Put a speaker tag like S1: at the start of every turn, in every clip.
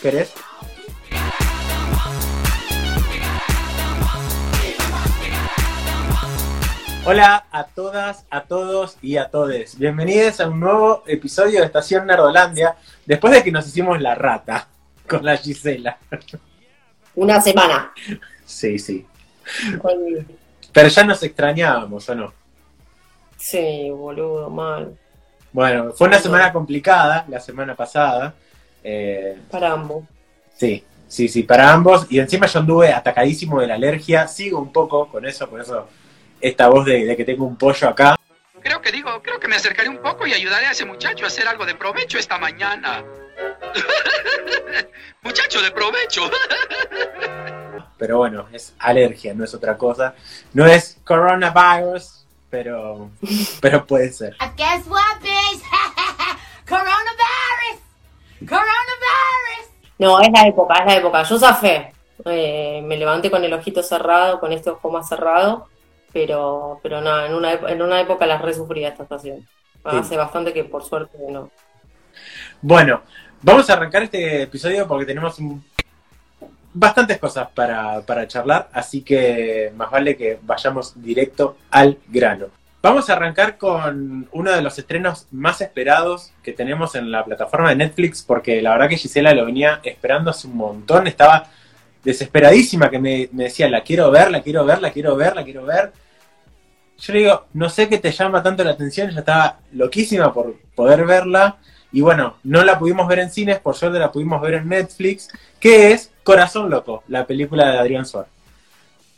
S1: ¿Querés? Hola a todas, a todos y a todes. Bienvenidos a un nuevo episodio de Estación Nerdolandia, después de que nos hicimos la rata con la Gisela.
S2: Una semana.
S1: Sí, sí. Pero ya nos extrañábamos, ¿o no?
S2: Sí, boludo, mal.
S1: Bueno, fue una semana complicada la semana pasada. Eh,
S2: Para ambos.
S1: sí, sí, sí, para ambos. Y encima yo anduve atacadísimo de la alergia. Sigo un poco con eso, por eso esta voz de, de que tengo un pollo acá.
S3: Creo que digo, creo que me acercaré un poco y ayudaré a ese muchacho a hacer algo de provecho esta mañana. muchacho de provecho.
S1: Pero bueno, es alergia, no es otra cosa. No es coronavirus, pero, pero puede ser.
S4: Guess what, bitch? Coronavirus! Coronavirus!
S2: No, es la época, es la época. Yo zafé. Eh, me levanté con el ojito cerrado, con este ojo más cerrado. Pero, pero nada, en una, en una época las resufría esta estación. Hace bastante que por suerte no.
S1: Bueno, vamos a arrancar este episodio porque tenemos un- bastantes cosas para, para charlar, así que más vale que vayamos directo al grano. Vamos a arrancar con uno de los estrenos más esperados que tenemos en la plataforma de Netflix, porque la verdad que Gisela lo venía esperando hace un montón, estaba desesperadísima que me, decía, la quiero ver, la quiero ver, la quiero ver, la quiero ver. Yo le digo, no sé qué te llama tanto la atención, ella estaba loquísima por poder verla. Y bueno, no la pudimos ver en cines, por suerte la pudimos ver en Netflix, que es Corazón Loco, la película de Adrián Suárez.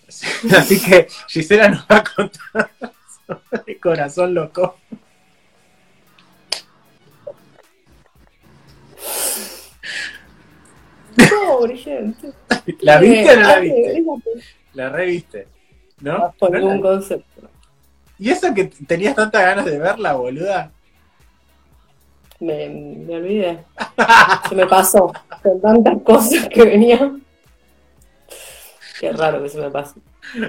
S1: Así que Gisela nos va a contar sobre Corazón Loco.
S2: Pobre gente.
S1: ¿La viste o no la
S2: Ah,
S1: viste? La reviste, ¿no?
S2: la- Por
S1: ¿No
S2: ningún concepto.
S1: ¿Y eso que tenías tantas ganas de verla, boluda?
S2: Me, me olvidé. Se me pasó. Con tantas cosas que venían. Qué raro que se me pasó.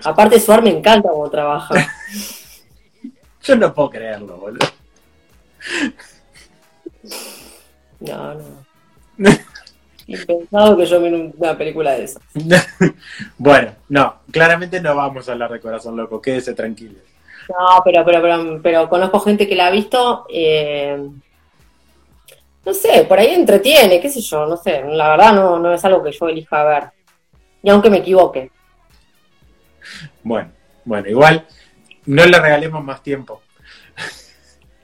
S2: Aparte, Suar me encanta cómo trabaja.
S1: Yo no puedo creerlo, boludo.
S2: No, no. Impensado que yo mire una película de esas.
S1: bueno, no, claramente no vamos a hablar de Corazón Loco, quédese tranquilo.
S2: No, pero, pero, pero, pero conozco gente que la ha visto. eh, no sé, por ahí entretiene, qué sé yo, no sé. La verdad no, no es algo que yo elija ver. Y aunque me equivoque.
S1: Bueno, bueno, igual no le regalemos más tiempo.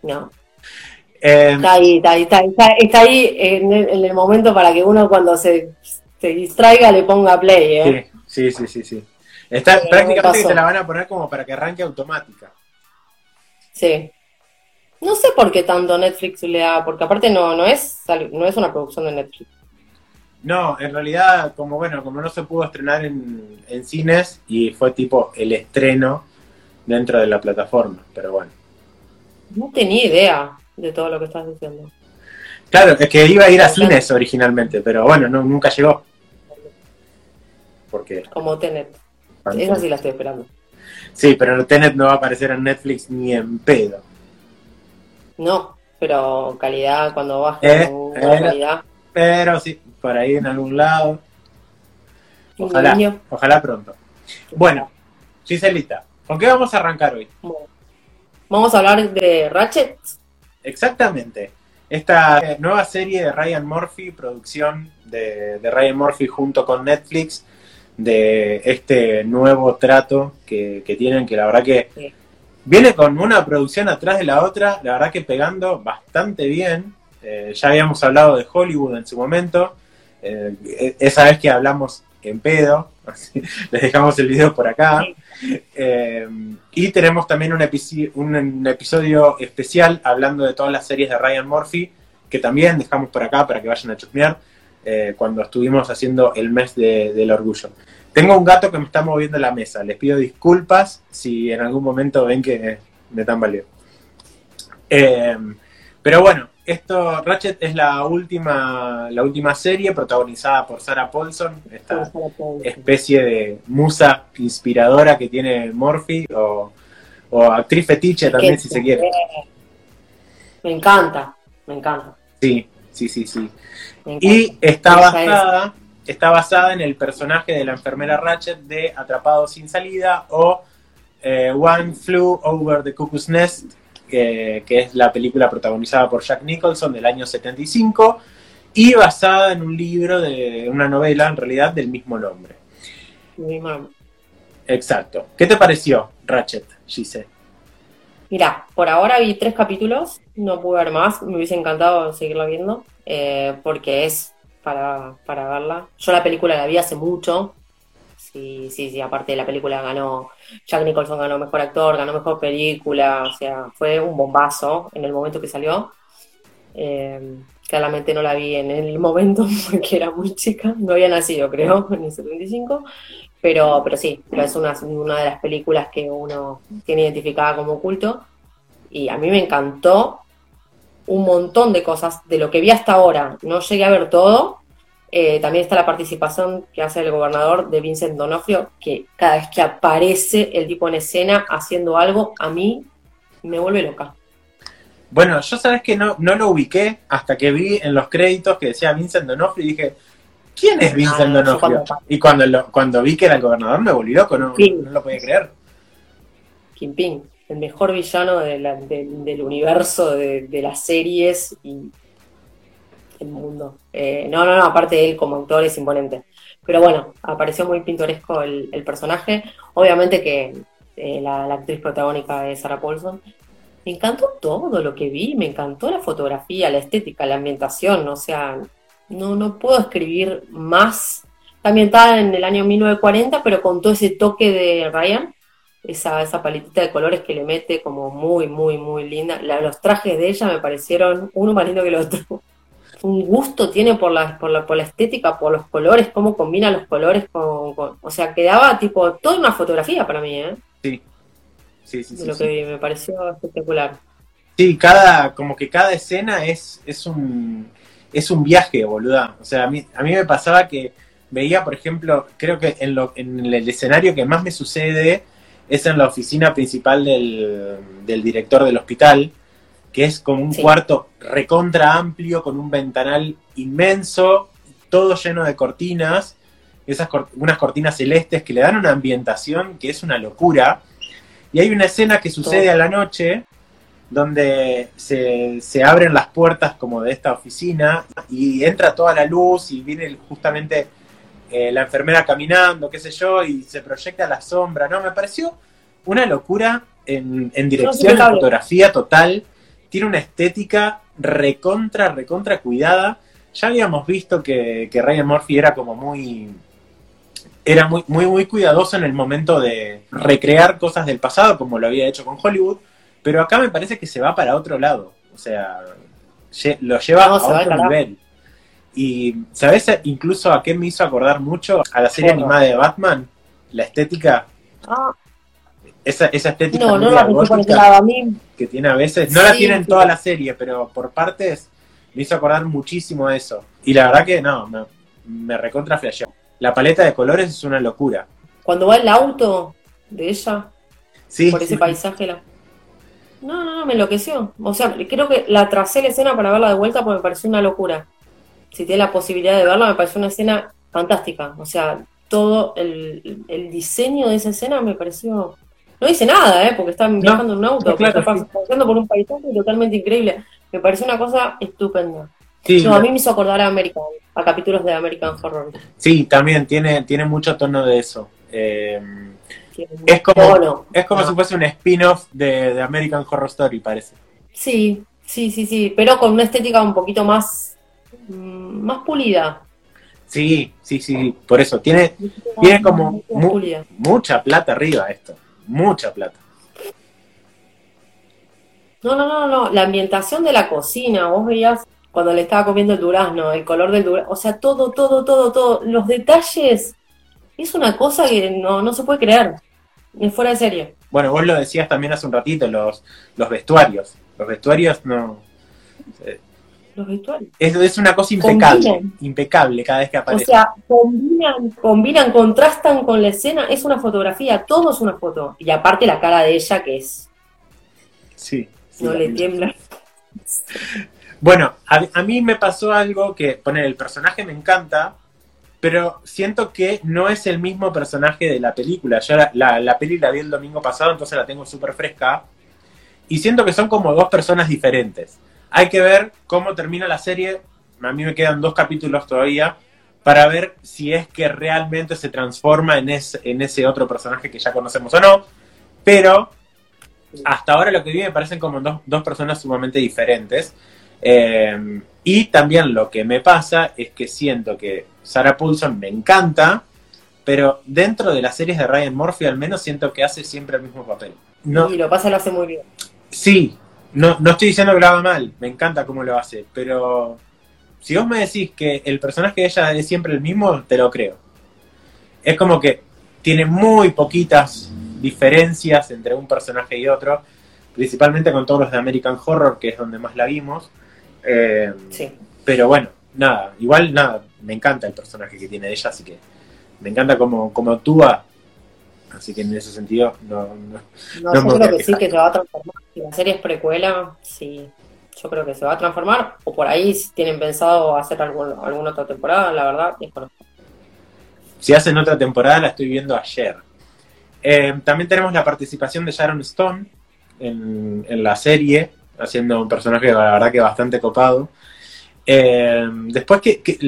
S2: No.
S1: Eh,
S2: Está ahí, está ahí, está, ahí, está, ahí en el, en el momento para que uno cuando se, se distraiga le ponga play, ¿eh?
S1: sí, sí, sí, sí, sí. Está prácticamente que te la van a poner como para que arranque automática.
S2: Sí. No sé por qué tanto Netflix le da, porque aparte no, no es no es una producción de Netflix.
S1: No, en realidad, como bueno, como no se pudo estrenar en, en cines y fue tipo el estreno dentro de la plataforma, pero bueno.
S2: No tenía idea de todo lo que estás diciendo.
S1: Claro, es que iba a ir a cines originalmente, pero bueno, no, nunca llegó. Porque
S2: Como Tenet. Esa sí la estoy esperando.
S1: Sí, pero Tenet no va a aparecer en Netflix ni en pedo.
S2: No, pero calidad cuando baje
S1: Eh, eh.
S2: calidad.
S1: Pero sí, por ahí en algún lado. Ojalá, ojalá pronto. Bueno, Giselita, ¿con qué vamos a arrancar hoy?
S2: Bueno. Vamos a hablar de Ratchet.
S1: Exactamente. Esta eh, nueva serie de Ryan Murphy, producción de, de Ryan Murphy junto con Netflix, de este nuevo trato que, que tienen, que la verdad que
S2: Sí.
S1: viene con una producción atrás de la otra, la verdad que pegando bastante bien. Eh, ya habíamos hablado de Hollywood en su momento, eh, e- esa vez que hablamos en pedo, así, les dejamos el video por acá. Eh, y tenemos también un, epici- un, un episodio especial hablando de todas las series de Ryan Murphy, que también dejamos por acá para que vayan a chusmear eh, cuando estuvimos haciendo el mes de- del orgullo. Tengo un gato que me está moviendo la mesa, les pido disculpas si en algún momento ven que me tambaleo. Eh, pero bueno, esto, Ratchet es la última, la última serie protagonizada por Sarah Paulson, esta especie de musa inspiradora que tiene Murphy, o, o actriz fetiche también,
S2: Que-
S1: si se quiere.
S2: Me encanta, me encanta.
S1: Sí, sí, sí, sí. Y está basada, está basada en el personaje de la enfermera Ratchet de Atrapado sin salida o eh, One Flew Over the Cuckoo's Nest, que, que es la película protagonizada por Jack Nicholson del año 75 y basada en un libro de una novela en realidad del mismo nombre.
S2: Mi mamá.
S1: Exacto. ¿Qué te pareció Ratchet, Gise?
S2: Mira, por ahora vi tres capítulos, no pude ver más, me hubiese encantado seguirla viendo, eh, porque es para, para verla. Yo la película la vi hace mucho, sí, sí, sí, aparte de la película ganó, Jack Nicholson ganó Mejor Actor, ganó Mejor Película, o sea, fue un bombazo en el momento que salió. Eh, claramente no la vi en el momento porque era muy chica, no había nacido creo, en el 75, pero, pero sí, es una, una de las películas que uno tiene identificada como culto y a mí me encantó un montón de cosas de lo que vi hasta ahora. No llegué a ver todo. Eh, también está la participación que hace el gobernador de Vincent Donofrio, que cada vez que aparece el tipo en escena haciendo algo, a mí me vuelve loca.
S1: Bueno, yo sabes que no, no lo ubiqué hasta que vi en los créditos que decía Vincent Donofrio y dije, ¿quién es Vincent
S2: Ah,
S1: Donofrio?
S2: cuando-
S1: Y cuando, lo- cuando vi que era el gobernador me volví loco, no, no lo podía creer.
S2: Kingpin, el mejor villano de la- de- del universo de, de las series y el mundo. Eh, no, no, no, aparte él como autor es imponente. Pero bueno, apareció muy pintoresco el, personaje. Obviamente que eh, la, actriz protagónica es Sarah Paulson. Me encantó todo lo que vi, me encantó la fotografía, la estética, la ambientación, o sea, no, no puedo escribir más. Está ambientada en el año 1940, pero con todo ese toque de Ryan, esa, esa paletita de colores que le mete como muy, muy, muy linda. Los trajes de ella me parecieron uno más lindo que el otro. Un gusto tiene por la, por la, por la estética, por los colores, cómo combina los colores con, con- O sea, quedaba tipo toda una fotografía para mí, ¿eh?
S1: Sí, sí, sí. Sí,
S2: lo
S1: sí.
S2: que me pareció espectacular.
S1: Sí, cada, como que cada escena es, es un es un viaje, boluda. O sea, a mí, a mí me pasaba que veía, por ejemplo, creo que en, lo, en el escenario que más me sucede es en la oficina principal del, del director del hospital, que es como un
S2: Sí.
S1: cuarto recontra amplio, con un ventanal inmenso, todo lleno de cortinas, esas unas cortinas celestes que le dan una ambientación que es una locura. Y hay una escena que sucede
S2: Todo.
S1: a la noche donde se, se abren las puertas como de esta oficina y entra toda la luz y viene justamente eh, la enfermera caminando, qué sé yo, y se proyecta la sombra, ¿no? Me pareció una locura en, en dirección,
S2: impecable.
S1: fotografía total, tiene una estética recontra, recontra cuidada. Ya habíamos visto que, que Ryan Murphy era como muy era muy, muy, muy cuidadoso en el momento de recrear cosas del pasado, como lo había hecho con Hollywood, pero acá me parece que se va para otro lado. O sea, lo lleva
S2: No,
S1: a otro nivel. Y, ¿sabes incluso a qué me hizo acordar mucho? A la serie
S2: Bueno.
S1: animada de Batman, la estética,
S2: Ah,
S1: esa, esa estética
S2: no, la pensé por ese
S1: gótica
S2: lado. A mí
S1: que tiene a veces, no la tiene en toda la serie, pero por partes me hizo acordar muchísimo a eso. Y la verdad que no, me, me recontra flasheó. La paleta de colores es una locura.
S2: cuando va el auto de ella,
S1: Sí,
S2: por ese
S1: sí.
S2: paisaje, la... No, no, no, me enloqueció. O sea, creo que la tracé la escena para verla de vuelta porque me pareció una locura. Si tiene la posibilidad de verla, me pareció una escena fantástica. O sea, todo el, el diseño de esa escena me pareció... No dice nada, ¿eh? Porque están viajando en un auto,
S1: no, claro, sí.
S2: paseando por un paisaje totalmente increíble. Me pareció una cosa estupenda.
S1: Sí,
S2: No, a mí me hizo acordar a American, a capítulos de American Horror.
S1: sí, también tiene, tiene mucho tono de eso. Eh,
S2: Tiene
S1: Es como-
S2: tono.
S1: es como
S2: No.
S1: si fuese un spin-off de, de American Horror Story, parece.
S2: Sí, sí, sí, sí, pero con una estética un poquito más, mm, más pulida.
S1: Sí, sí, sí, por eso. Tiene Tiene como mu- mucha plata arriba esto. Mucha plata.
S2: No, no, no, no, la ambientación de la cocina, vos veías cuando le estaba comiendo el durazno, el color del durazno, o sea, todo, todo, todo, todo, los detalles, es una cosa que no, no se puede creer, es fuera de serie.
S1: Bueno, vos lo decías también hace un ratito, los, los vestuarios. Los vestuarios no.
S2: Los vestuarios.
S1: Es, es una cosa impecable.
S2: Combinan.
S1: Impecable cada vez que
S2: O
S1: aparece.
S2: sea, combinan, combinan, contrastan con la escena, es una fotografía, todo es una foto. Y aparte la cara de ella que es,
S1: sí. sí,
S2: no le tiembla.
S1: Bueno, a, a mí me pasó algo que, poner, el personaje me encanta, pero siento que no es el mismo personaje de la película. Yo la, la, la peli la vi el domingo pasado, entonces la tengo súper fresca. Y siento que son como dos personas diferentes. Hay que ver cómo termina la serie. A mí me quedan dos capítulos todavía para ver si es que realmente se transforma en ese, en ese otro personaje que ya conocemos o no. Pero hasta ahora lo que vi me parecen como dos, dos personas sumamente diferentes. Eh, y también lo que me pasa es que siento que Sarah Paulson me encanta, pero dentro de las series de Ryan Murphy al menos siento que hace siempre el mismo papel. No,
S2: Y lo pasa, lo hace muy bien.
S1: Sí, no, no estoy diciendo que lo haga mal, me encanta cómo lo hace, pero si vos me decís que el personaje de ella es siempre el mismo, te lo creo. Es como que tiene muy poquitas diferencias entre un personaje y otro, principalmente con todos los de American Horror, que es donde más la vimos. Eh,
S2: Sí.
S1: pero bueno, nada, igual nada, me encanta el personaje que tiene ella, así que me encanta cómo, cómo actúa. Así que en ese sentido, no, no-
S2: No,
S1: No
S2: yo creo que sí, que se va a transformar. Si la serie es precuela, sí. Yo creo que se va a transformar. O por ahí si tienen pensado hacer algún, alguna otra temporada, la verdad, desconozco.
S1: Si hacen otra temporada, la estoy viendo ayer. Eh, también tenemos la participación de Sharon Stone en, en la serie, haciendo un personaje, la verdad, que bastante copado. Eh, después que, que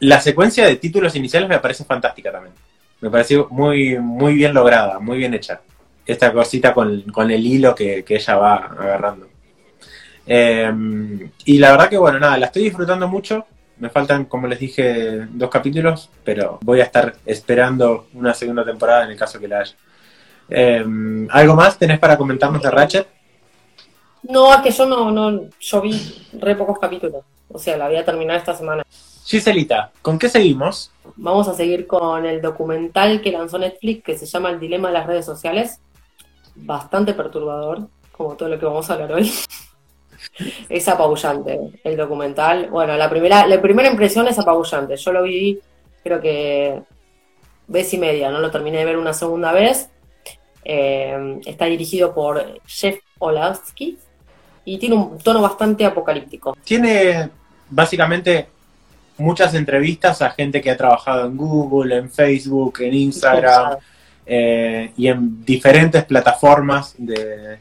S1: la secuencia de títulos iniciales me parece fantástica también. Me pareció muy, muy bien lograda, muy bien hecha. Esta cosita con, con el hilo que, que ella va agarrando. Eh, y la verdad que, bueno, nada, la estoy disfrutando mucho. Me faltan, como les dije, dos capítulos, pero voy a estar esperando una segunda temporada en el caso que la haya. Eh, ¿Algo más tenés para comentarnos de Ratchet?
S2: No, es que yo no, no, yo vi re pocos capítulos. O sea, la voy a terminar esta semana.
S1: Giselita, ¿con qué seguimos?
S2: Vamos a seguir con el documental que lanzó Netflix que se llama El dilema de las redes sociales. Bastante perturbador, como todo lo que vamos a hablar hoy. es apabullante el documental. Bueno, la primera, la primera impresión es apabullante. Yo lo vi, creo que vez y media, no lo terminé de ver una segunda vez. Eh, está dirigido por Jeff Olowski y tiene un tono bastante apocalíptico.
S1: Tiene básicamente muchas entrevistas a gente que ha trabajado en Google, en Facebook, en Instagram eh, y en diferentes plataformas de,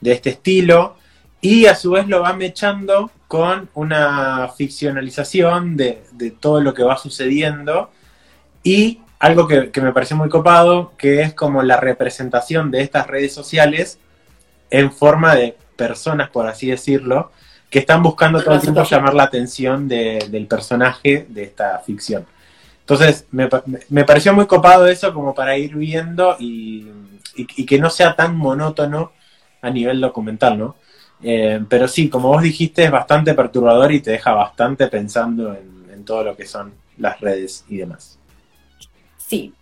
S1: de este estilo. Y a su vez lo va mechando con una ficcionalización de, de todo lo que va sucediendo. Y algo que, que me pareció muy copado, que es como la representación de estas redes sociales en forma de personas, por así decirlo, que están buscando todo el tiempo llamar la atención de- del personaje de esta ficción. Entonces, me, me pareció muy copado eso como para ir viendo y, y- y que no sea tan monótono a nivel documental, ¿no? Eh, pero sí, como vos dijiste, es bastante perturbador y te deja bastante pensando en, en todo lo que son las redes y demás.
S2: Sí,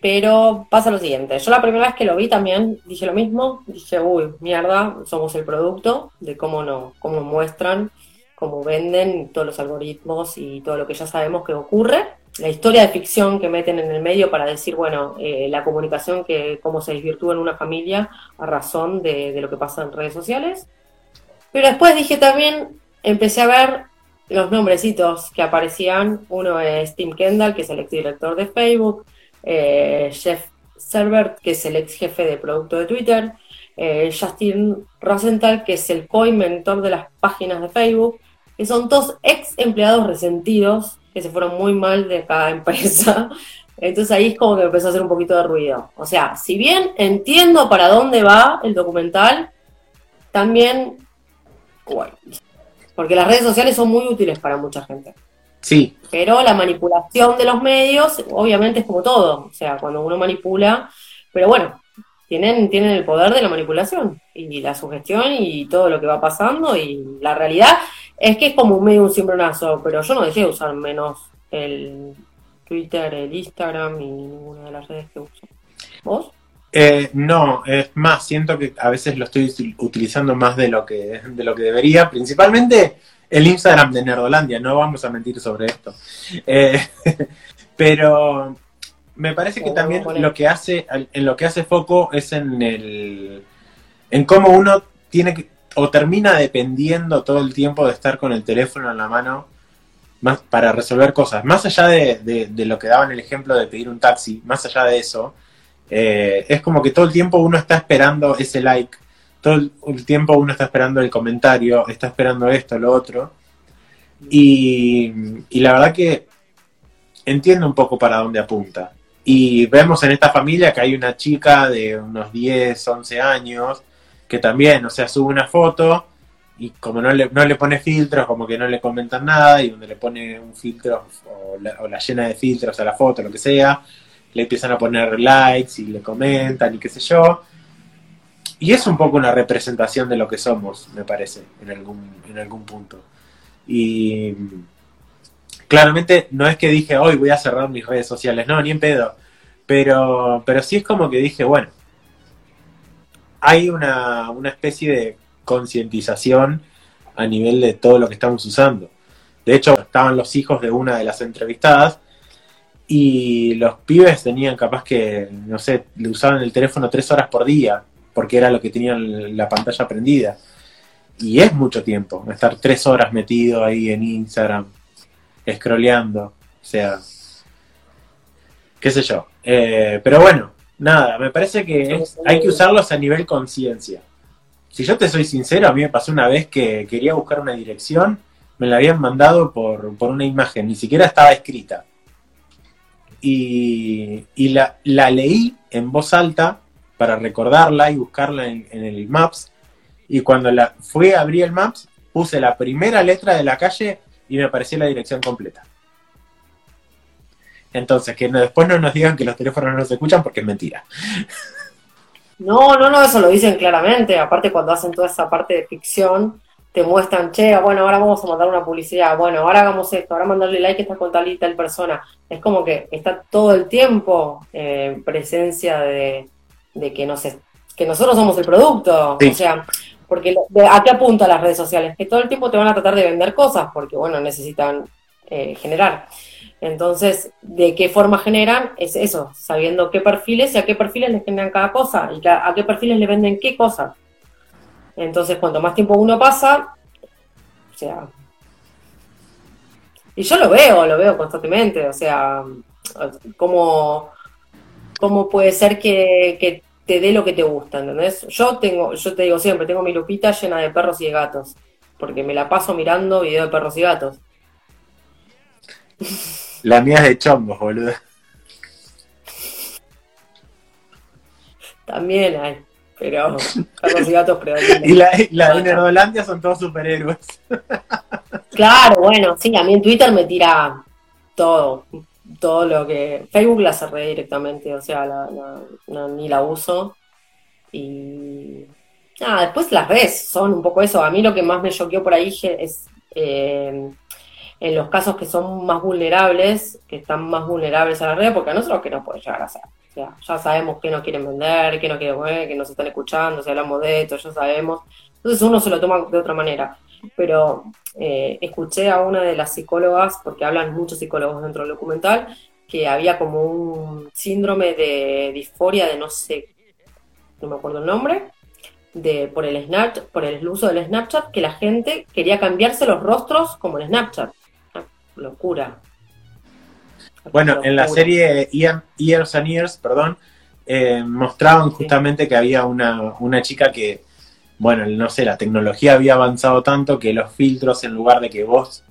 S2: pero pasa lo siguiente. Yo la primera vez que lo vi también dije lo mismo. Dije, uy, mierda, somos el producto de cómo no, cómo muestran, cómo venden todos los algoritmos y todo lo que ya sabemos que ocurre. La historia de ficción que meten en el medio para decir, bueno, eh, la comunicación que cómo se desvirtúa en una familia a razón de, de lo que pasa en redes sociales. Pero después dije también, empecé a ver los nombrecitos que aparecían. Uno es Tim Kendall, que es el exdirector de Facebook, eh, Jeff Servert, que es el ex jefe de producto de Twitter, eh, Justin Rosenthal, que es el co-inventor de las páginas de Facebook, que son todos ex empleados resentidos que se fueron muy mal de cada empresa. Entonces ahí es como que empezó a hacer un poquito de ruido. O sea, si bien entiendo para dónde va el documental, también, porque las redes sociales son muy útiles para mucha gente.
S1: Sí,
S2: Pero la manipulación de los medios, obviamente, es como todo. O sea, cuando uno manipula, pero bueno, tienen, tienen el poder de la manipulación y la sugestión y todo lo que va pasando. Y la realidad es que es como un medio un cimbronazo, pero yo no dejé de usar menos el Twitter, el Instagram y ninguna de las redes que uso. ¿Vos?
S1: Eh, no, es más, siento que a veces lo estoy util- utilizando más de lo que, de lo que debería, principalmente el Instagram de Nerdolandia, no vamos a mentir sobre esto. Eh, pero me parece que también lo que hace, en lo que hace foco es en el en cómo uno tiene que, o termina dependiendo todo el tiempo de estar con el teléfono en la mano más para resolver cosas. Más allá de, de- de lo que daban el ejemplo de pedir un taxi, más allá de eso, eh, es como que todo el tiempo uno está esperando ese like, todo el, tiempo uno está esperando el comentario, está esperando esto, lo otro. Y, y la verdad que entiendo un poco para dónde apunta. Y vemos en esta familia que hay una chica de unos 10, 11 años que también, o sea, sube una foto y como no le, no le pone filtros, como que no le comentan nada, y donde le pone un filtro o la llena de filtros a la foto, lo que sea, le empiezan a poner likes y le comentan y qué sé yo. Y es un poco una representación de lo que somos, me parece, en algún, en algún punto. Y claramente no es que dije, hoy voy a cerrar mis redes sociales, no, ni en pedo. Pero, pero sí es como que dije, bueno, hay una, una especie de concientización a nivel de todo lo que estamos usando. De hecho, estaban los hijos de una de las entrevistadas y los pibes tenían capaz que, no sé, le usaban el teléfono tres horas por día, porque era lo que tenían la pantalla prendida. Y es mucho tiempo, estar tres horas metido ahí en Instagram, scrolleando, o sea, qué sé yo. Eh, pero bueno, nada, me parece que hay que usarlos a nivel conciencia. Si yo te soy sincero, a mí me pasó una vez que quería buscar una dirección, me la habían mandado por, por una imagen, ni siquiera estaba escrita. Y, y la, la leí en voz alta para recordarla y buscarla en, el Maps. Y cuando la fui a abrir el Maps, puse la primera letra de la calle y me apareció la dirección completa. Entonces, que no- después no nos digan que los teléfonos no se escuchan porque es mentira.
S2: No, no, no, eso lo dicen claramente. Aparte, cuando hacen toda esa parte de ficción, te muestran, che, bueno, ahora vamos a mandar una publicidad, bueno, ahora hagamos esto, ahora mandarle like a esta con tal y tal persona. Es como que está todo el tiempo eh, en presencia de, de que, nos es- que nosotros somos el producto.
S1: Sí.
S2: O sea, porque ¿a qué apunta las redes sociales? Que todo el tiempo te van a tratar de vender cosas, porque, bueno, necesitan eh, generar. Entonces, ¿de qué forma generan? Es eso, sabiendo qué perfiles y a qué perfiles les generan cada cosa y a qué perfiles le venden qué cosas. Entonces, cuanto más tiempo uno pasa, o sea... Y yo lo veo, lo veo constantemente, o sea, cómo, cómo puede ser que, que te dé lo que te gusta, ¿entendés? Yo tengo, yo te digo siempre, tengo mi lupita llena de perros y de gatos, porque me la paso mirando videos de perros y gatos.
S1: La mía es de chongos, boludo.
S2: También hay, pero perros y gatos predominan.
S1: Y la, y la de Nerdolandia son todos superhéroes.
S2: Claro, bueno, sí, a mí en Twitter me tira todo, todo lo que... Facebook la cerré directamente, o sea, la- ni la uso. Y... Nada, después las redes son un poco eso. A mí lo que más me choqueó por ahí es eh, en los casos que son más vulnerables, que están más vulnerables a la red, porque a nosotros que nos puede llegar a hacer. O sea, ya sabemos que no quieren vender, que no quieren que nos están escuchando, si hablamos de esto, ya sabemos. Entonces uno se lo toma de otra manera. Pero eh, escuché a una de las psicólogas, porque hablan muchos psicólogos dentro del documental, que había como un síndrome de disforia de no sé, no me acuerdo el nombre, de por el Snapchat, por el uso del Snapchat, que la gente quería cambiarse los rostros como el Snapchat. Una locura.
S1: Bueno, en la serie Years and Years, perdón, eh, mostraban justamente que había una, una chica que, bueno, no sé, la tecnología había avanzado tanto que los filtros, en lugar de que vos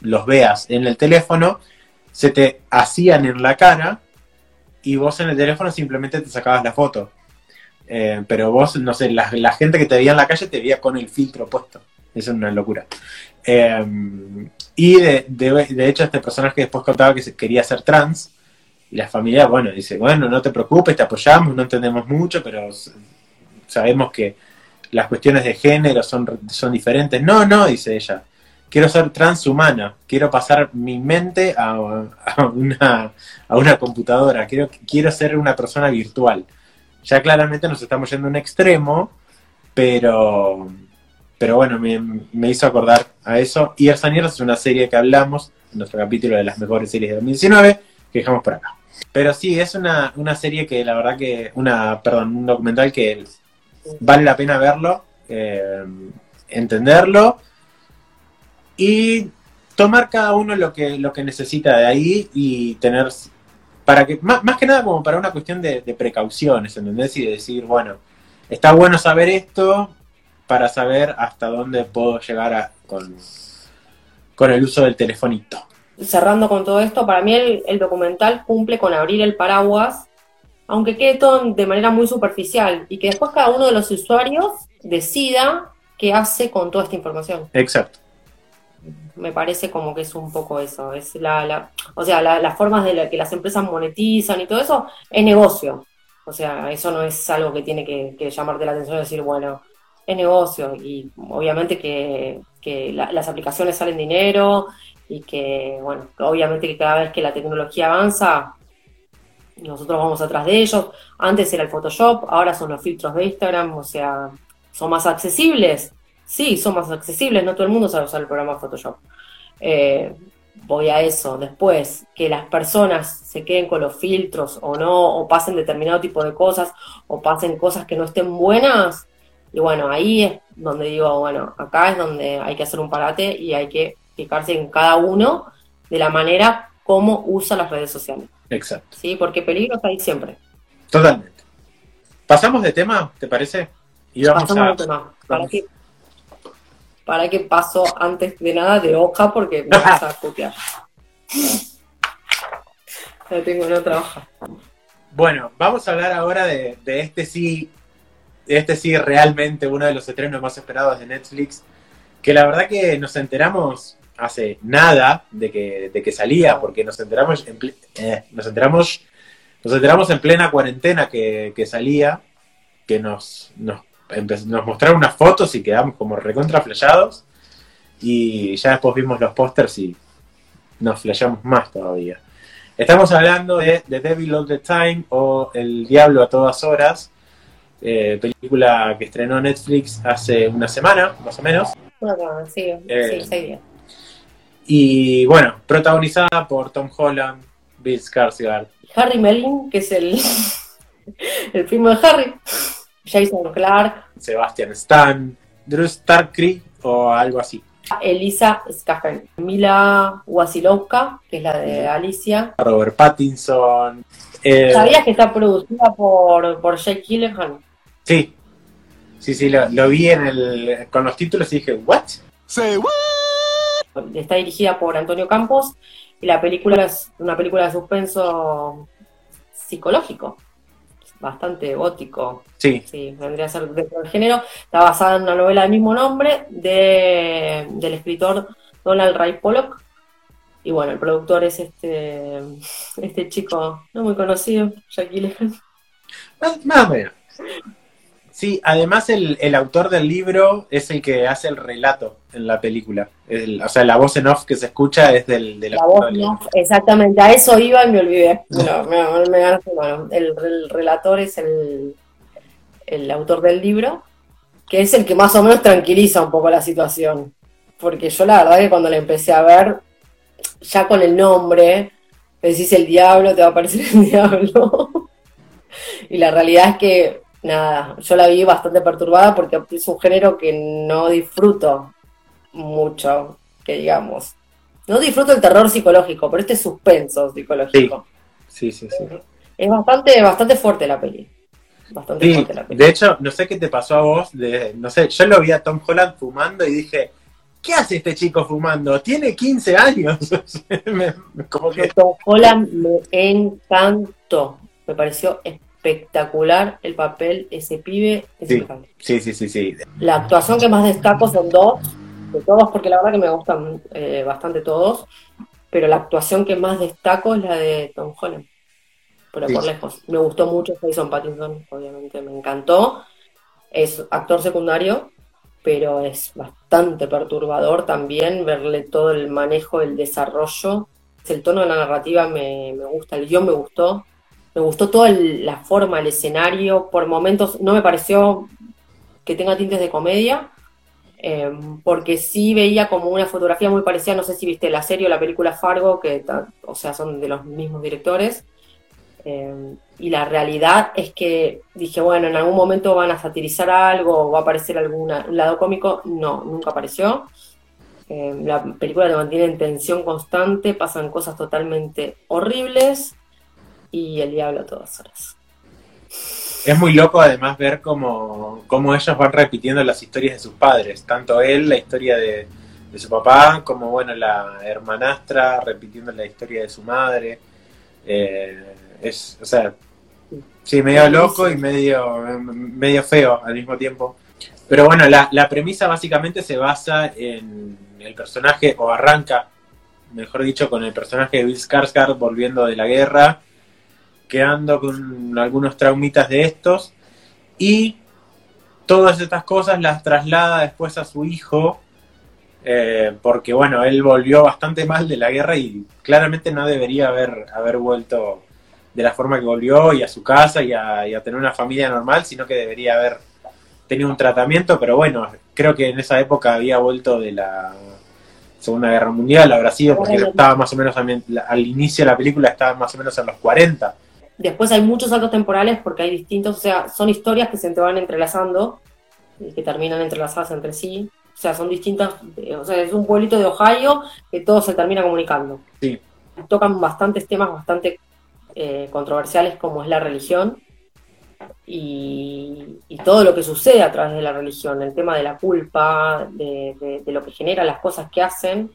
S1: los veas en el teléfono, se te hacían en la cara y vos en el teléfono simplemente te sacabas la foto. Eh, pero vos, no sé, la, gente que te veía en la calle te veía con el filtro puesto. Eso es una locura. Eh, y de, hecho, este personaje después contaba que se quería ser trans. Y la familia, bueno, dice, bueno, no te preocupes, te apoyamos, no entendemos mucho, pero sabemos que las cuestiones de género son, son diferentes. No, no, dice ella. Quiero ser transhumana, quiero pasar mi mente a, una, a una computadora, quiero, quiero ser una persona virtual. Ya claramente nos estamos yendo a un extremo, pero, pero bueno, me, me hizo acordar a eso. Y Years and es una serie que hablamos en nuestro capítulo de las mejores series de 2019, que dejamos por acá. Pero sí, es una, una serie que la verdad que, una, perdón, un documental que vale la pena verlo. eh, entenderlo y tomar cada uno lo que, lo que necesita de ahí y tener, para que, más, más que nada como para una cuestión de, precauciones, ¿entendés? Y de decir, bueno, está bueno saber esto para saber hasta dónde puedo llegar a- con, con el uso del telefonito.
S2: cerrando con todo esto, para mí el documental cumple con abrir el paraguas, aunque quede todo de manera muy superficial, y que después cada uno de los usuarios decida qué hace con toda esta información.
S1: Exacto.
S2: Me parece como que es un poco eso, es la, la- o sea, la- las formas de la que las empresas monetizan y todo eso es negocio. O sea, eso no es algo que tiene que, que llamarte la atención y decir, bueno, es negocio y obviamente que, que la- las aplicaciones salen dinero y que, bueno, obviamente que cada vez que la tecnología avanza, nosotros vamos atrás de ellos. Antes era el Photoshop, ahora son los filtros de Instagram, o sea, son más accesibles. Sí, son más accesibles, no todo el mundo sabe usar el programa Photoshop. Eh, voy a eso. Después, que las personas se queden con los filtros o no, o pasen determinado tipo de cosas, o pasen cosas que no estén buenas. Y bueno, ahí es donde digo, bueno, acá es donde hay que hacer un parate y hay que fijarse en cada uno de la manera como usa las redes sociales.
S1: Exacto.
S2: ¿Sí? Porque peligros hay siempre.
S1: Totalmente. ¿Pasamos de tema, te parece? Y vamos
S2: Pasamos
S1: a...
S2: al tema. ¿Para qué, para qué paso antes de nada de hoja? Porque me vas a copiar. No tengo en otra hoja.
S1: Bueno, vamos a hablar ahora de, de este sí, de este sí realmente uno de los estrenos más esperados de Netflix, que la verdad que nos enteramos hace nada de que, de que salía, porque nos enteramos en, eh, nos enteramos nos enteramos en plena cuarentena que, que salía, que nos, nos, nos mostraron unas fotos y quedamos como recontra flashados, y ya después vimos los pósters y nos flashamos más todavía. Estamos hablando de The Devil All the Time o El Diablo a todas horas, eh, película que estrenó Netflix hace una semana, más o menos.
S2: Bueno, sí,
S1: Eh,
S2: sí, seis días.
S1: Y bueno, protagonizada por Tom Holland, Bill Skarsgård.
S2: Harry Melling, que es el, el primo de Harry. Jason Clark.
S1: Sebastian Stan, Drew Starkry o algo así.
S2: Elisa Skaffen. Mila Wasilowska, que es la de Alicia.
S1: Robert Pattinson. eh,
S2: ¿Sabías que está producida por, por Jake Gyllenhaal?
S1: Sí, sí, sí, lo, lo vi en el, con los títulos y dije, ¿what?
S2: Está dirigida por Antonio Campos y la película es una película de suspenso psicológico, bastante gótico,
S1: Sí,
S2: sí, vendría a ser dentro del género. Está basada en una novela del mismo nombre de, del escritor Donald Ray Pollock. Y bueno, el productor es este, este chico no muy conocido, Jack Gyllenhaal.
S1: Más, más o menos. Sí, además el, el autor del libro es el que hace el relato en la película. El- o sea, la voz en off que se escucha es del, del
S2: La
S1: autor
S2: voz
S1: libro.
S2: no, exactamente, a eso iba y me olvidé. No, me, me ganaste. El, el relator es el, el autor del libro, que es el que más o menos tranquiliza un poco la situación. Porque yo la verdad que cuando la empecé a ver, ya con el nombre, decís el diablo, te va a aparecer el diablo. y la realidad es que, nada, yo la vi bastante perturbada porque es un género que no disfruto mucho, que digamos. No disfruto el terror psicológico, pero este es suspenso psicológico.
S1: Sí, sí, sí.
S2: Es bastante, bastante fuerte la peli. Bastante
S1: Sí,
S2: fuerte la peli.
S1: de hecho, no sé qué te pasó a vos, de, no sé, yo lo vi a Tom Holland fumando y dije, ¿qué hace este chico fumando? Tiene 15 años. Me- como que,
S2: Tom Holland me encantó. Me pareció espectacular el papel, ese pibe es
S1: sí, sí, sí, sí.
S2: La actuación que más destaco son dos, de todos, porque la verdad que me gustan eh, bastante todos, pero la actuación que más destaco es la de Tom Holland, pero
S1: Sí.
S2: por lejos. Me gustó mucho Jason Pattinson, obviamente me encantó. Es actor secundario, pero es bastante perturbador también verle todo el manejo, el desarrollo. El tono de la narrativa me, me gusta, el guion me gustó. Me gustó toda la forma, el escenario. Por momentos no me pareció que tenga tintes de comedia, eh, porque sí veía como una fotografía muy parecida, no sé si viste la serie o la película Fargo, que o sea, son de los mismos directores. Eh, y la realidad es que dije, bueno, en algún momento van a satirizar algo o va a aparecer algún lado cómico. No, nunca apareció. Eh, la película te mantiene en tensión constante, pasan cosas totalmente horribles y el diablo a todas horas.
S1: Es muy loco además ver cómo, cómo ellos van repitiendo las historias de sus padres, tanto él, la historia de, de su papá, como bueno, la hermanastra repitiendo la historia de su madre. Eh, es, o sea, sí, medio loco y medio, medio feo al mismo tiempo. Pero bueno, la, la premisa básicamente se basa en el personaje, o arranca, mejor dicho, con el personaje de Bill Skarsgård volviendo de la guerra, quedando con algunos traumitas de estos, y todas estas cosas las traslada después a su hijo, eh, porque bueno, él volvió bastante mal de la guerra y claramente no debería haber, haber vuelto de la forma que volvió y a su casa y a, y a tener una familia normal, sino que debería haber tenido un tratamiento, pero bueno, creo que en esa época había vuelto de la Segunda Guerra Mundial, habrá sido porque estaba más o menos al inicio de la película estaba más o menos en los 40.
S2: Después hay muchos saltos temporales porque hay distintos, o sea, son historias que se te van entrelazando y que terminan entrelazadas entre sí. O sea, son distintas, o sea, es un pueblito de Ohio que todo se termina comunicando.
S1: Sí.
S2: Tocan bastantes temas bastante eh, controversiales como es la religión y, y, todo lo que sucede a través de la religión, el tema de la culpa, de, de, de lo que genera las cosas que hacen,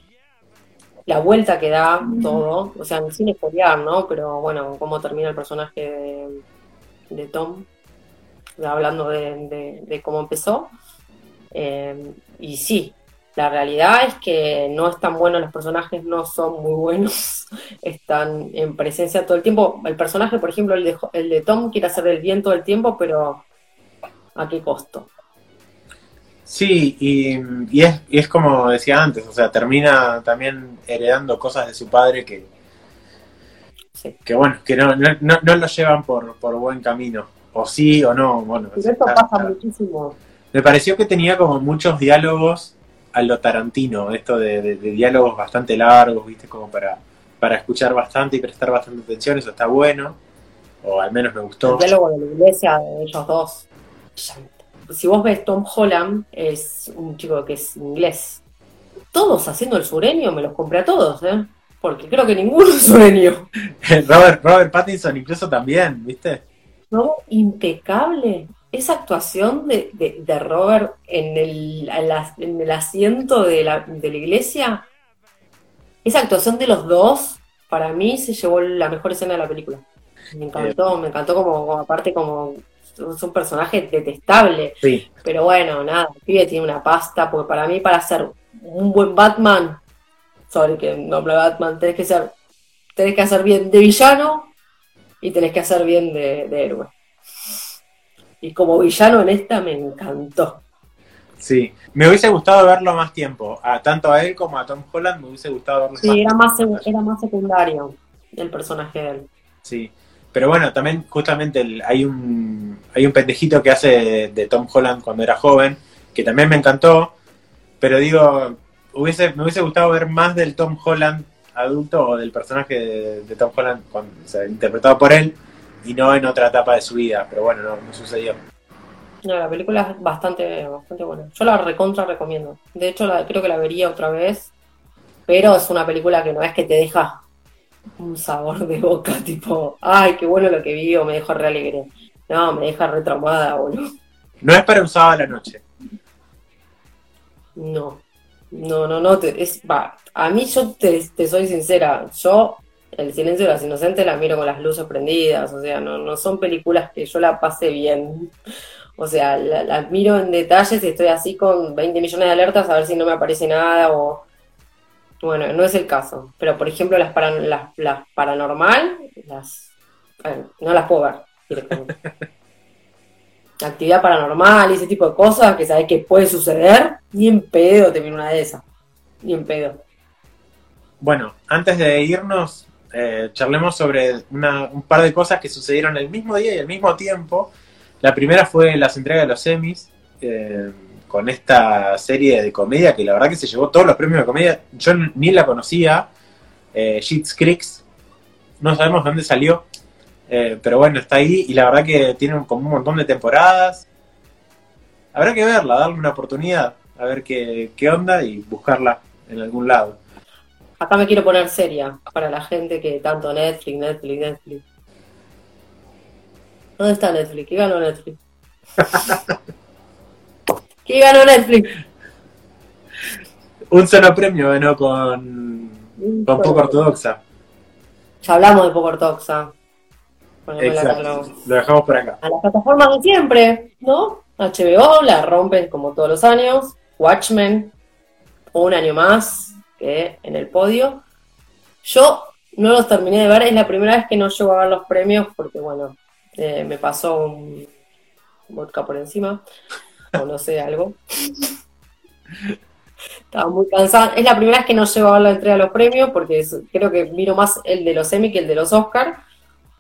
S2: la vuelta que da todo, o sea, sin spoilear, ¿no? Pero bueno, cómo termina el personaje de, de Tom, hablando de, de cómo empezó. Eh, y sí, la realidad es que no están buenos los personajes, no son muy buenos, están en presencia todo el tiempo. El personaje, por ejemplo, el de, el de Tom quiere hacer el bien todo el tiempo, pero ¿a qué costo?
S1: Sí, y, y, es, y es como decía antes, o sea, termina también heredando cosas de su padre que,
S2: Sí.
S1: que bueno, que no, no, no, no lo llevan por, por buen camino, o sí o no, bueno. Está-
S2: pasa
S1: está-
S2: muchísimo.
S1: Me pareció que tenía como muchos diálogos a lo Tarantino, esto de, de- de diálogos bastante largos, viste, como para, para escuchar bastante y prestar bastante atención, eso está bueno, o al menos me gustó.
S2: El diálogo de la iglesia de ellos dos. Si vos ves Tom Holland, es un chico que es inglés. Todos haciendo el sureño, me los compré a todos, ¿eh? Porque creo que ninguno es sureño.
S1: Robert, Robert Pattinson incluso también, viste.
S2: No, impecable. Esa actuación de, de, de Robert en el, en el asiento de la, de la iglesia, esa actuación de los dos, para mí se llevó la mejor escena de la película. Me encantó, me encantó como, como aparte como es un personaje detestable.
S1: Sí.
S2: Pero bueno, nada, el pibe tiene una pasta, porque para mí, para ser un buen Batman, sorry que nombre Batman, tenés que ser, tenés que hacer bien de villano y tenés que hacer bien de, de héroe. Y como villano en esta me encantó.
S1: Sí, me hubiese gustado verlo más tiempo, a, tanto a él como a Tom Holland me hubiese gustado verlo
S2: Sí, era más,
S1: tiempo.
S2: sec- era más secundario el personaje de él.
S1: Sí, pero bueno, también justamente hay un hay un pendejito que hace de, Tom Holland cuando era joven, que también me encantó, pero digo, me hubiese gustado ver más del Tom Holland adulto o del personaje de, Tom Holland interpretado por él y no en otra etapa de su vida, pero bueno, no, no sucedió.
S2: No, la película es bastante, bastante buena. Yo la recontra recomiendo. De hecho, la, creo que la vería otra vez. Pero es una película que no es que te deja un sabor de boca, tipo, ay, qué bueno lo que vi o me dejó re alegre. No, me deja re traumada, boludo.
S1: No es para un sábado a la noche.
S2: No, no, no, no. Te, es, va, a mí yo te, te soy sincera. Yo, El silencio de las inocentes, la miro con las luces prendidas. O sea, no, no son películas que yo la pase bien. O sea, la, la miro en detalles y estoy así con 20 millones de alertas a ver si no me aparece nada o... Bueno, no es el caso. Pero, por ejemplo, las, para, las, las paranormal, las eh, no las puedo ver directamente. Actividad paranormal y ese tipo de cosas que sabes que puede suceder, ni en pedo te viene una de esas. Ni en pedo.
S1: Bueno, antes de irnos, eh, charlemos sobre una- un par de cosas que sucedieron el mismo día y al mismo tiempo. La primera fue las entregas de los semis, eh, con esta serie de comedia que la verdad que se llevó todos los premios de comedia. Yo ni la conocía, eh, Schitt's Creek, no sabemos dónde salió. Eh, pero bueno, está ahí y la verdad que tiene como un montón de temporadas. Habrá que verla, darle una oportunidad, a ver qué, qué onda y buscarla en algún lado.
S2: Acá me quiero poner seria para la gente que tanto Netflix, Netflix, Netflix. ¿Dónde está Netflix? ¿Qué ganó Netflix? ¿Qué ganó Netflix?
S1: Un solo premio ganó con, con Poco Ortodoxa.
S2: Ya hablamos de poco ortodoxa.
S1: Exacto.
S2: Lo
S1: dejamos por acá.
S2: A las plataformas de siempre, ¿no? HBO la rompen como todos los años. Watchmen, un año más que en el podio. Yo no los terminé de ver, es la primera vez que no llego a ver los premios porque, bueno, eh, me pasó un vodka por encima, o no sé, algo. Estaba muy cansada. Es la primera vez que no llego a la entrega de los premios porque creo que miro más el de los Emmy que el de los Oscar.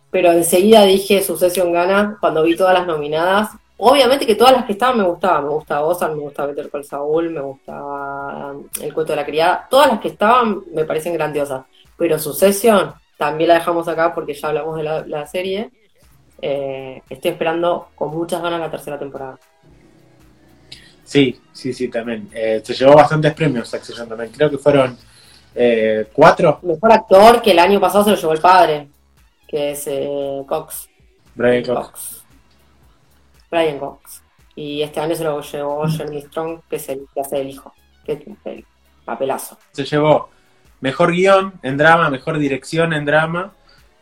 S2: Pero enseguida dije Succession gana cuando vi todas las nominadas. Obviamente que todas las que estaban me gustaban. Me gustaba Ozark, me gustaba Better Call Saul, me gustaba um, El cuento de la criada. Todas las que estaban me parecen grandiosas. Pero Succession también la dejamos acá porque ya hablamos de la, la serie. Eh, estoy esperando con muchas ganas la tercera temporada.
S1: Sí, sí, sí, también. Eh, se llevó bastantes premios Succession también. Creo que fueron eh, cuatro.
S2: Mejor actor que el año pasado se lo llevó el padre, que es eh, Cox.
S1: Brian Cox.
S2: Cox. Brian Cox. Y este año se lo llevó Jeremy Strong, que es el que hace el hijo. Que es el papelazo.
S1: Se llevó mejor guion en drama, mejor dirección en drama,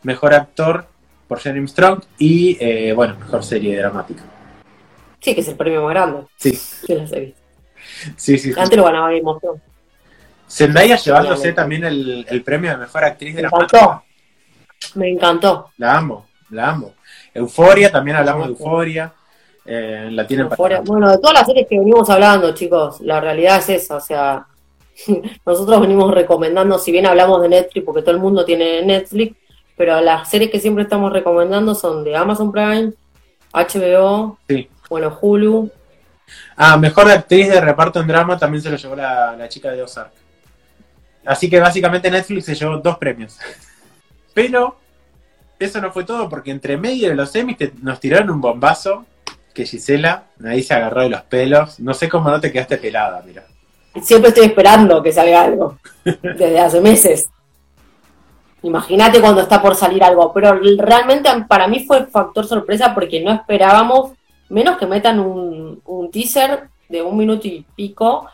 S1: mejor actor por Jeremy Strong y, eh, bueno, mejor serie dramática.
S2: Sí, que es el premio más grande
S1: Sí,
S2: de la serie.
S1: sí, sí. sí.
S2: Antes lo ganaba Game of Thrones.
S1: Zendaya llevándose también el, el premio de mejor actriz
S2: Me
S1: dramática.
S2: encantó. Me encantó.
S1: La amo, la amo. Euforia, también hablamos de Euforia. Eh, la tienen para-
S2: Euphoria. Bueno, de todas las series que venimos hablando, chicos, la realidad es esa. O sea, nosotros venimos recomendando, si bien hablamos de Netflix, porque todo el mundo tiene Netflix, pero las series que siempre estamos recomendando son de Amazon Prime, HBO,
S1: Sí.
S2: Bueno, Hulu.
S1: Ah, mejor actriz de reparto en drama también se lo llevó la, la chica de Ozark. Así que básicamente Netflix se llevó dos premios. Pero eso no fue todo porque entre medio de los te- nos tiraron un bombazo que Gisela ahí se agarró de los pelos. No sé cómo no te quedaste pelada, mira.
S2: Siempre estoy esperando que salga algo, desde hace meses. Imagínate cuando está por salir algo, pero realmente para mí fue factor sorpresa porque no esperábamos, menos que metan un, un teaser de un minuto y pico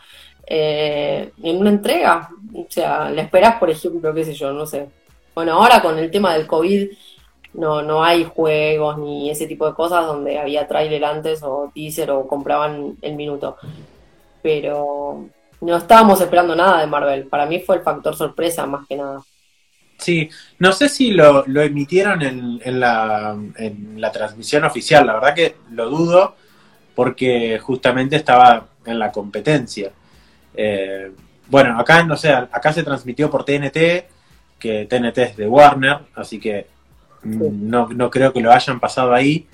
S2: eh, en una entrega. O sea, la esperas, por ejemplo, qué sé yo, no sé. Bueno, ahora con el tema del COVID no, no hay juegos ni ese tipo de cosas donde había trailer antes o teaser o compraban el minuto. Pero no estábamos esperando nada de Marvel. Para mí fue el factor sorpresa más que nada.
S1: Sí, no sé si lo, lo emitieron en, en la, en la transmisión oficial, la verdad que lo dudo porque justamente estaba en la competencia. Eh, bueno, acá no sé, acá se transmitió por TNT, que TNT es de Warner, así que mm, no, no creo que lo hayan pasado ahí,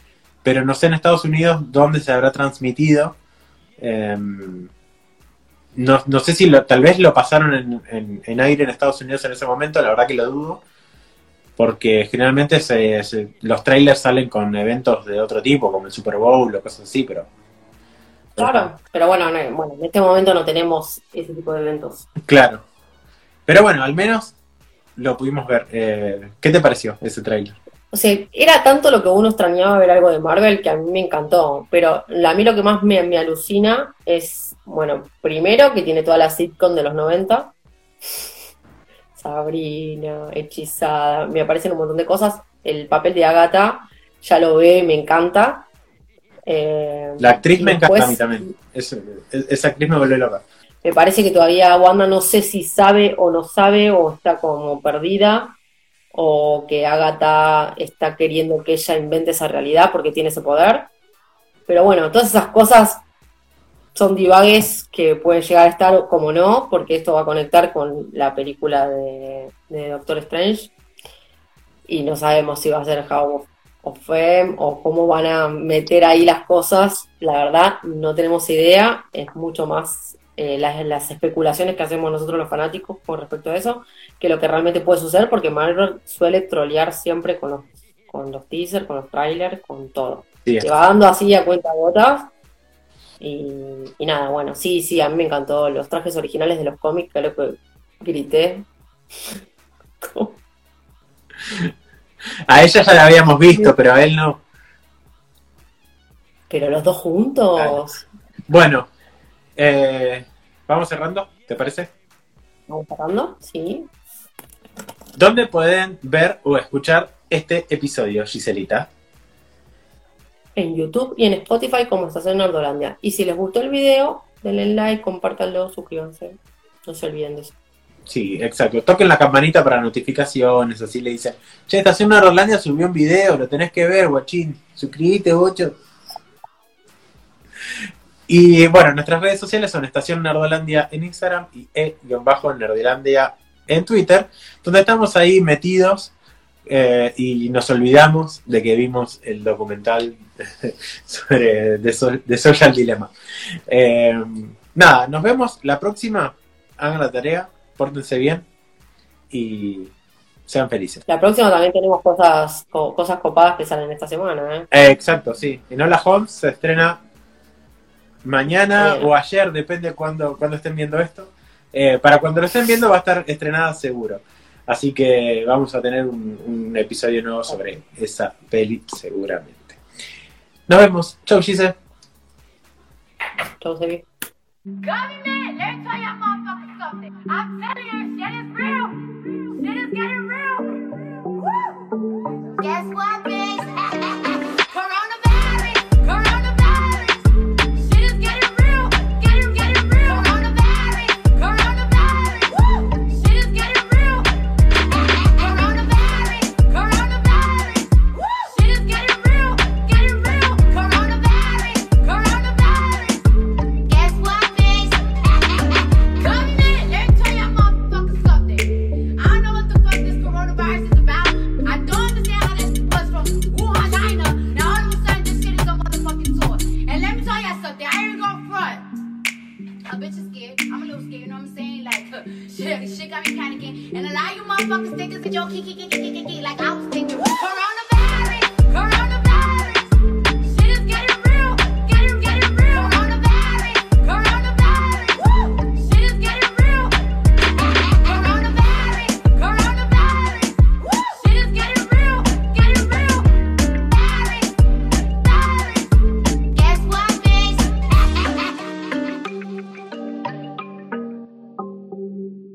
S1: pero no sé en Estados Unidos dónde se habrá transmitido. Eh, no, no sé si lo- tal vez lo pasaron en, en- en aire en Estados Unidos en ese momento, la verdad que lo dudo, porque generalmente se- se- los trailers salen con eventos de otro tipo, como el Super Bowl o cosas así, pero...
S2: Claro. Pero bueno, no- bueno, en este momento no tenemos ese tipo de eventos.
S1: Claro. Pero bueno, al menos lo pudimos ver. Eh, ¿Qué te pareció ese trailer?
S2: O sea, era tanto lo que uno extrañaba ver algo de Marvel que a mí me encantó. Pero a mí lo que más me, me alucina es, bueno, primero que tiene toda la sitcom de los 90. Sabrina, Hechizada, me aparecen un montón de cosas. El papel de Agatha ya lo ve, me encanta. Eh,
S1: La actriz me encanta a mí también. Es- es- esa actriz me vuelve loca.
S2: Me parece que todavía Wanda no sé si sabe o no sabe o está como perdida o que Agatha está queriendo que ella invente esa realidad porque tiene ese poder. Pero bueno, todas esas cosas son divagues que pueden llegar a estar como no, porque esto va a conectar con la película de, de Doctor Strange y no sabemos si va a ser House of Fame o cómo van a meter ahí las cosas. La verdad, no tenemos idea, es mucho más eh, las, las especulaciones que hacemos nosotros los fanáticos con respecto a eso que lo que realmente puede suceder, porque Marvel suele trolear siempre con los, con los teasers, con los trailers, con todo.
S1: Sí,
S2: Te va dando así a cuenta gotas. Y, y nada, bueno, sí, sí, a mí me encantó los trajes originales de los cómics, que lo que grité.
S1: A ella ya la habíamos visto, pero a él no.
S2: Pero los dos juntos.
S1: Bueno, eh, vamos cerrando, ¿te parece?
S2: ¿Vamos cerrando? Sí.
S1: ¿Dónde pueden ver o escuchar este episodio, Giselita?
S2: En YouTube y en Spotify como Estación Nordolandia. Y si les gustó el video, denle like, compártanlo, suscríbanse. No se olviden de eso.
S1: Sí, exacto. Toquen la campanita para notificaciones, así le dicen, che, Estación Nordolandia subió un video, lo tenés que ver, guachín. Suscríbete, bocho. Y bueno, nuestras redes sociales son Estación Nerdolandia en Instagram y e-nerdolandia en Twitter, donde estamos ahí metidos eh, y nos olvidamos de que vimos el documental sobre de, Sol- de Social Dilemma. Eh, nada, nos vemos la próxima. Hagan la tarea, pórtense bien y sean felices.
S2: La próxima también tenemos cosas, co- cosas copadas que salen esta semana, ¿eh?
S1: Eh, exacto, sí. Enola Holmes se estrena mañana
S2: Bien.
S1: o ayer, depende cuando, cuando estén viendo esto. Eh, para cuando lo estén viendo va a estar estrenada seguro. Así que vamos a tener un, un episodio nuevo sobre esa peli seguramente. Nos vemos. Chau, Gise.
S2: Chau, Sebi.
S4: Government, let me tell y'all motherfuckers something. I'm telling you, shit is real. Shit is getting real.